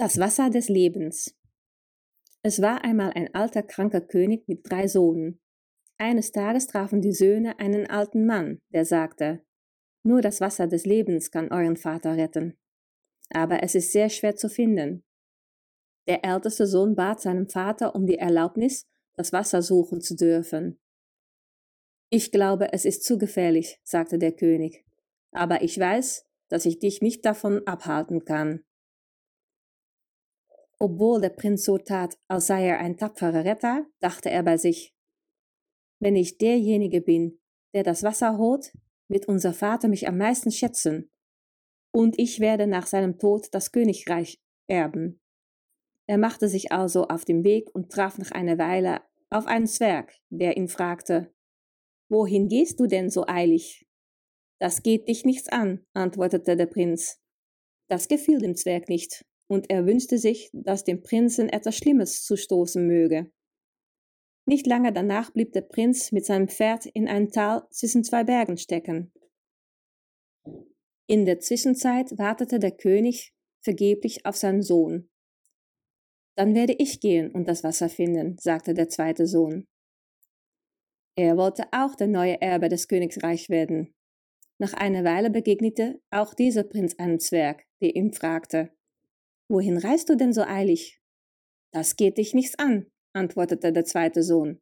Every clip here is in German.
Das Wasser des Lebens. Es war einmal ein alter, kranker König mit drei Sohnen. Eines Tages trafen die Söhne einen alten Mann, der sagte, nur das Wasser des Lebens kann euren Vater retten. Aber es ist sehr schwer zu finden. Der älteste Sohn bat seinem Vater um die Erlaubnis, das Wasser suchen zu dürfen. Ich glaube, es ist zu gefährlich, sagte der König, aber ich weiß, dass ich dich nicht davon abhalten kann. Obwohl der Prinz so tat, als sei er ein tapferer Retter, dachte er bei sich, wenn ich derjenige bin, der das Wasser holt, wird unser Vater mich am meisten schätzen, und ich werde nach seinem Tod das Königreich erben. Er machte sich also auf den Weg und traf nach einer Weile auf einen Zwerg, der ihn fragte, Wohin gehst du denn so eilig? Das geht dich nichts an, antwortete der Prinz. Das gefiel dem Zwerg nicht, und er wünschte sich, dass dem Prinzen etwas Schlimmes zustoßen möge. Nicht lange danach blieb der Prinz mit seinem Pferd in einem Tal zwischen zwei Bergen stecken. In der Zwischenzeit wartete der König vergeblich auf seinen Sohn. Dann werde ich gehen und das Wasser finden, sagte der zweite Sohn. Er wollte auch der neue Erbe des Königreichs werden. Nach einer Weile begegnete auch dieser Prinz einem Zwerg, der ihn fragte, Wohin reist du denn so eilig? Das geht dich nichts an, antwortete der zweite Sohn.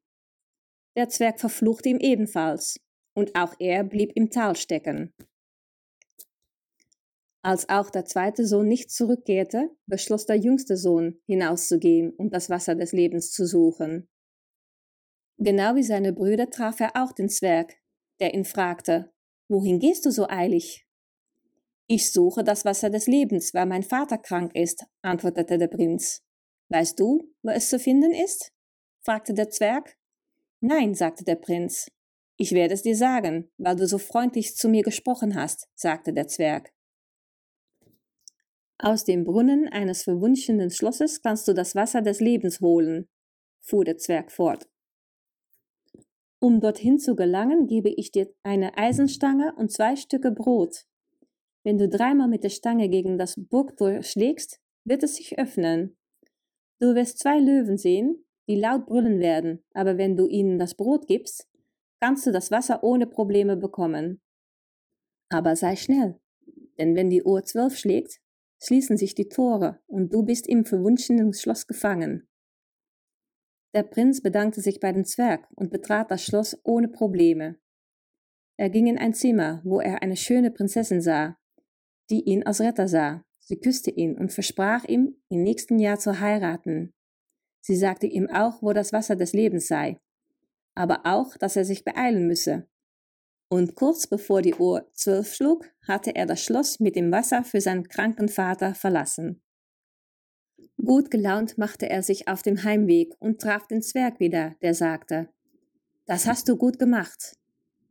Der Zwerg verfluchte ihm ebenfalls, und auch er blieb im Tal stecken. Als auch der zweite Sohn nicht zurückkehrte, beschloss der jüngste Sohn, hinauszugehen und das Wasser des Lebens zu suchen. Genau wie seine Brüder traf er auch den Zwerg, der ihn fragte, Wohin gehst du so eilig? Ich suche das Wasser des Lebens, weil mein Vater krank ist, antwortete der Prinz. Weißt du, wo es zu finden ist? fragte der Zwerg. Nein, sagte der Prinz. Ich werde es dir sagen, weil du so freundlich zu mir gesprochen hast, sagte der Zwerg. Aus dem Brunnen eines verwunschenen Schlosses kannst du das Wasser des Lebens holen, fuhr der Zwerg fort. Um dorthin zu gelangen, gebe ich dir eine Eisenstange und zwei Stücke Brot. Wenn du dreimal mit der Stange gegen das Burgtor schlägst, wird es sich öffnen. Du wirst zwei Löwen sehen, die laut brüllen werden, aber wenn du ihnen das Brot gibst, kannst du das Wasser ohne Probleme bekommen. Aber sei schnell, denn wenn die Uhr zwölf schlägt, schließen sich die Tore und du bist im verwunschenen Schloss gefangen. Der Prinz bedankte sich bei dem Zwerg und betrat das Schloss ohne Probleme. Er ging in ein Zimmer, wo er eine schöne Prinzessin sah, die ihn als Retter sah. Sie küsste ihn und versprach ihm, im nächsten Jahr zu heiraten. Sie sagte ihm auch, wo das Wasser des Lebens sei, aber auch, dass er sich beeilen müsse. Und kurz bevor die Uhr zwölf schlug, hatte er das Schloss mit dem Wasser für seinen kranken Vater verlassen. Gut gelaunt machte er sich auf dem Heimweg und traf den Zwerg wieder, der sagte, Das hast du gut gemacht.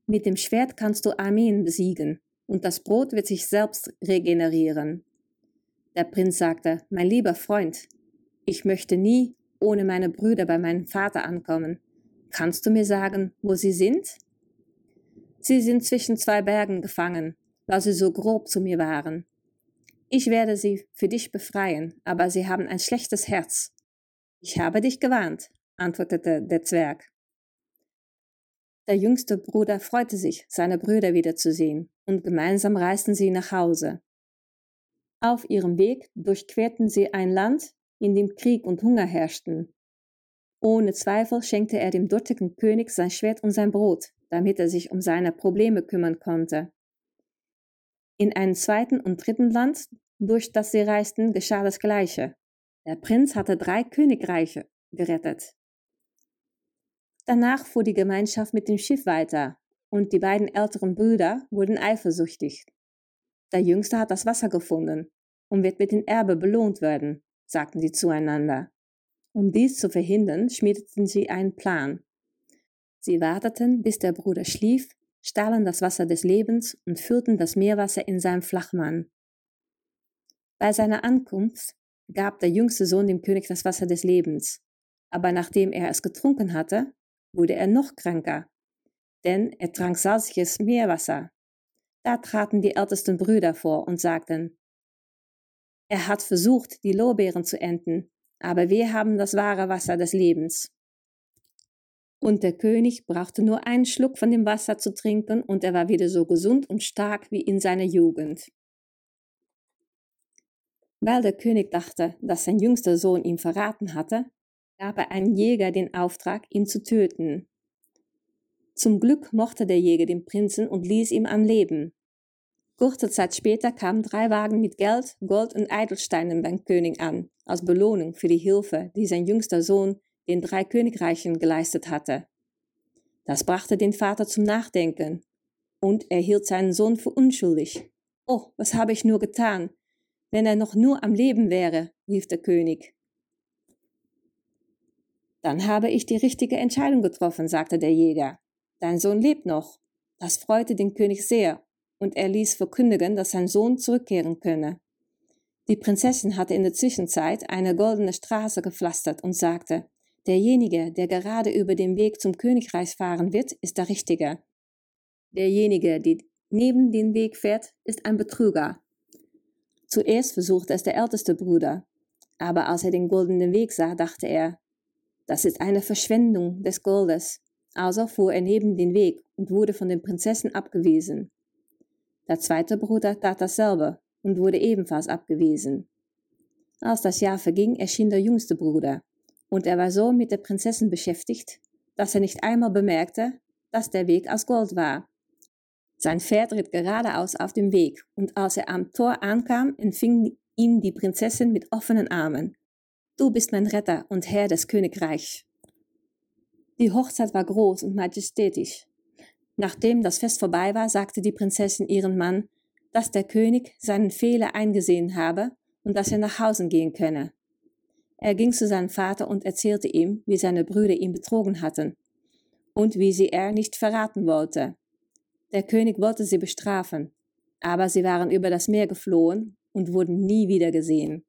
Mit dem Schwert kannst du Armeen besiegen und das Brot wird sich selbst regenerieren. Der Prinz sagte, mein lieber Freund, ich möchte nie ohne meine Brüder bei meinem Vater ankommen. Kannst du mir sagen, wo sie sind? Sie sind zwischen zwei Bergen gefangen, weil sie so grob zu mir waren. Ich werde sie für dich befreien, aber sie haben ein schlechtes Herz. Ich habe dich gewarnt, antwortete der Zwerg. Der jüngste Bruder freute sich, seine Brüder wiederzusehen, und gemeinsam reisten sie nach Hause. Auf ihrem Weg durchquerten sie ein Land, in dem Krieg und Hunger herrschten. Ohne Zweifel schenkte er dem dortigen König sein Schwert und sein Brot, damit er sich um seine Probleme kümmern konnte. In einem zweiten und dritten Land, durch das sie reisten, geschah das Gleiche. Der Prinz hatte drei Königreiche gerettet. Danach fuhr die Gemeinschaft mit dem Schiff weiter und die beiden älteren Brüder wurden eifersüchtig. Der Jüngste hat das Wasser gefunden und wird mit dem Erbe belohnt werden, sagten sie zueinander. Um dies zu verhindern, schmiedeten sie einen Plan. Sie warteten, bis der Bruder schlief, stahlen das Wasser des Lebens und führten das Meerwasser in seinem Flachmann. Bei seiner Ankunft gab der jüngste Sohn dem König das Wasser des Lebens, aber nachdem er es getrunken hatte, wurde er noch kranker, denn er trank salziges Meerwasser. Da traten die ältesten Brüder vor und sagten, Er hat versucht, die Lorbeeren zu ernten, aber wir haben das wahre Wasser des Lebens. Und der König brauchte nur einen Schluck von dem Wasser zu trinken, und er war wieder so gesund und stark wie in seiner Jugend. Weil der König dachte, dass sein jüngster Sohn ihn verraten hatte, gab er einen Jäger den Auftrag, ihn zu töten. Zum Glück mochte der Jäger den Prinzen und ließ ihn am Leben. Kurze Zeit später kamen drei Wagen mit Geld, Gold und Edelsteinen beim König an, als Belohnung für die Hilfe, die sein jüngster Sohn den drei Königreichen geleistet hatte. Das brachte den Vater zum Nachdenken, und er hielt seinen Sohn für unschuldig. Oh, was habe ich nur getan? Wenn er noch nur am Leben wäre, rief der König. Dann habe ich die richtige Entscheidung getroffen, sagte der Jäger. Dein Sohn lebt noch. Das freute den König sehr, und er ließ verkündigen, dass sein Sohn zurückkehren könne. Die Prinzessin hatte in der Zwischenzeit eine goldene Straße gepflastert und sagte, derjenige, der gerade über den Weg zum Königreich fahren wird, ist der Richtige. Derjenige, der neben den Weg fährt, ist ein Betrüger. Zuerst versuchte es der älteste Bruder, aber als er den goldenen Weg sah, dachte er, das ist eine Verschwendung des Goldes. Also fuhr er neben den Weg und wurde von den Prinzessin abgewiesen. Der zweite Bruder tat dasselbe und wurde ebenfalls abgewiesen. Als das Jahr verging, erschien der jüngste Bruder, und er war so mit der Prinzessin beschäftigt, dass er nicht einmal bemerkte, dass der Weg aus Gold war. Sein Pferd ritt geradeaus auf dem Weg, und als er am Tor ankam, empfing ihn die Prinzessin mit offenen Armen. Du bist mein Retter und Herr des Königreichs. Die Hochzeit war groß und majestätisch. Nachdem das Fest vorbei war, sagte die Prinzessin ihrem Mann, dass der König seinen Fehler eingesehen habe und dass er nach Hause gehen könne. Er ging zu seinem Vater und erzählte ihm, wie seine Brüder ihn betrogen hatten und wie sie er nicht verraten wollte. Der König wollte sie bestrafen, aber sie waren über das Meer geflohen und wurden nie wieder gesehen.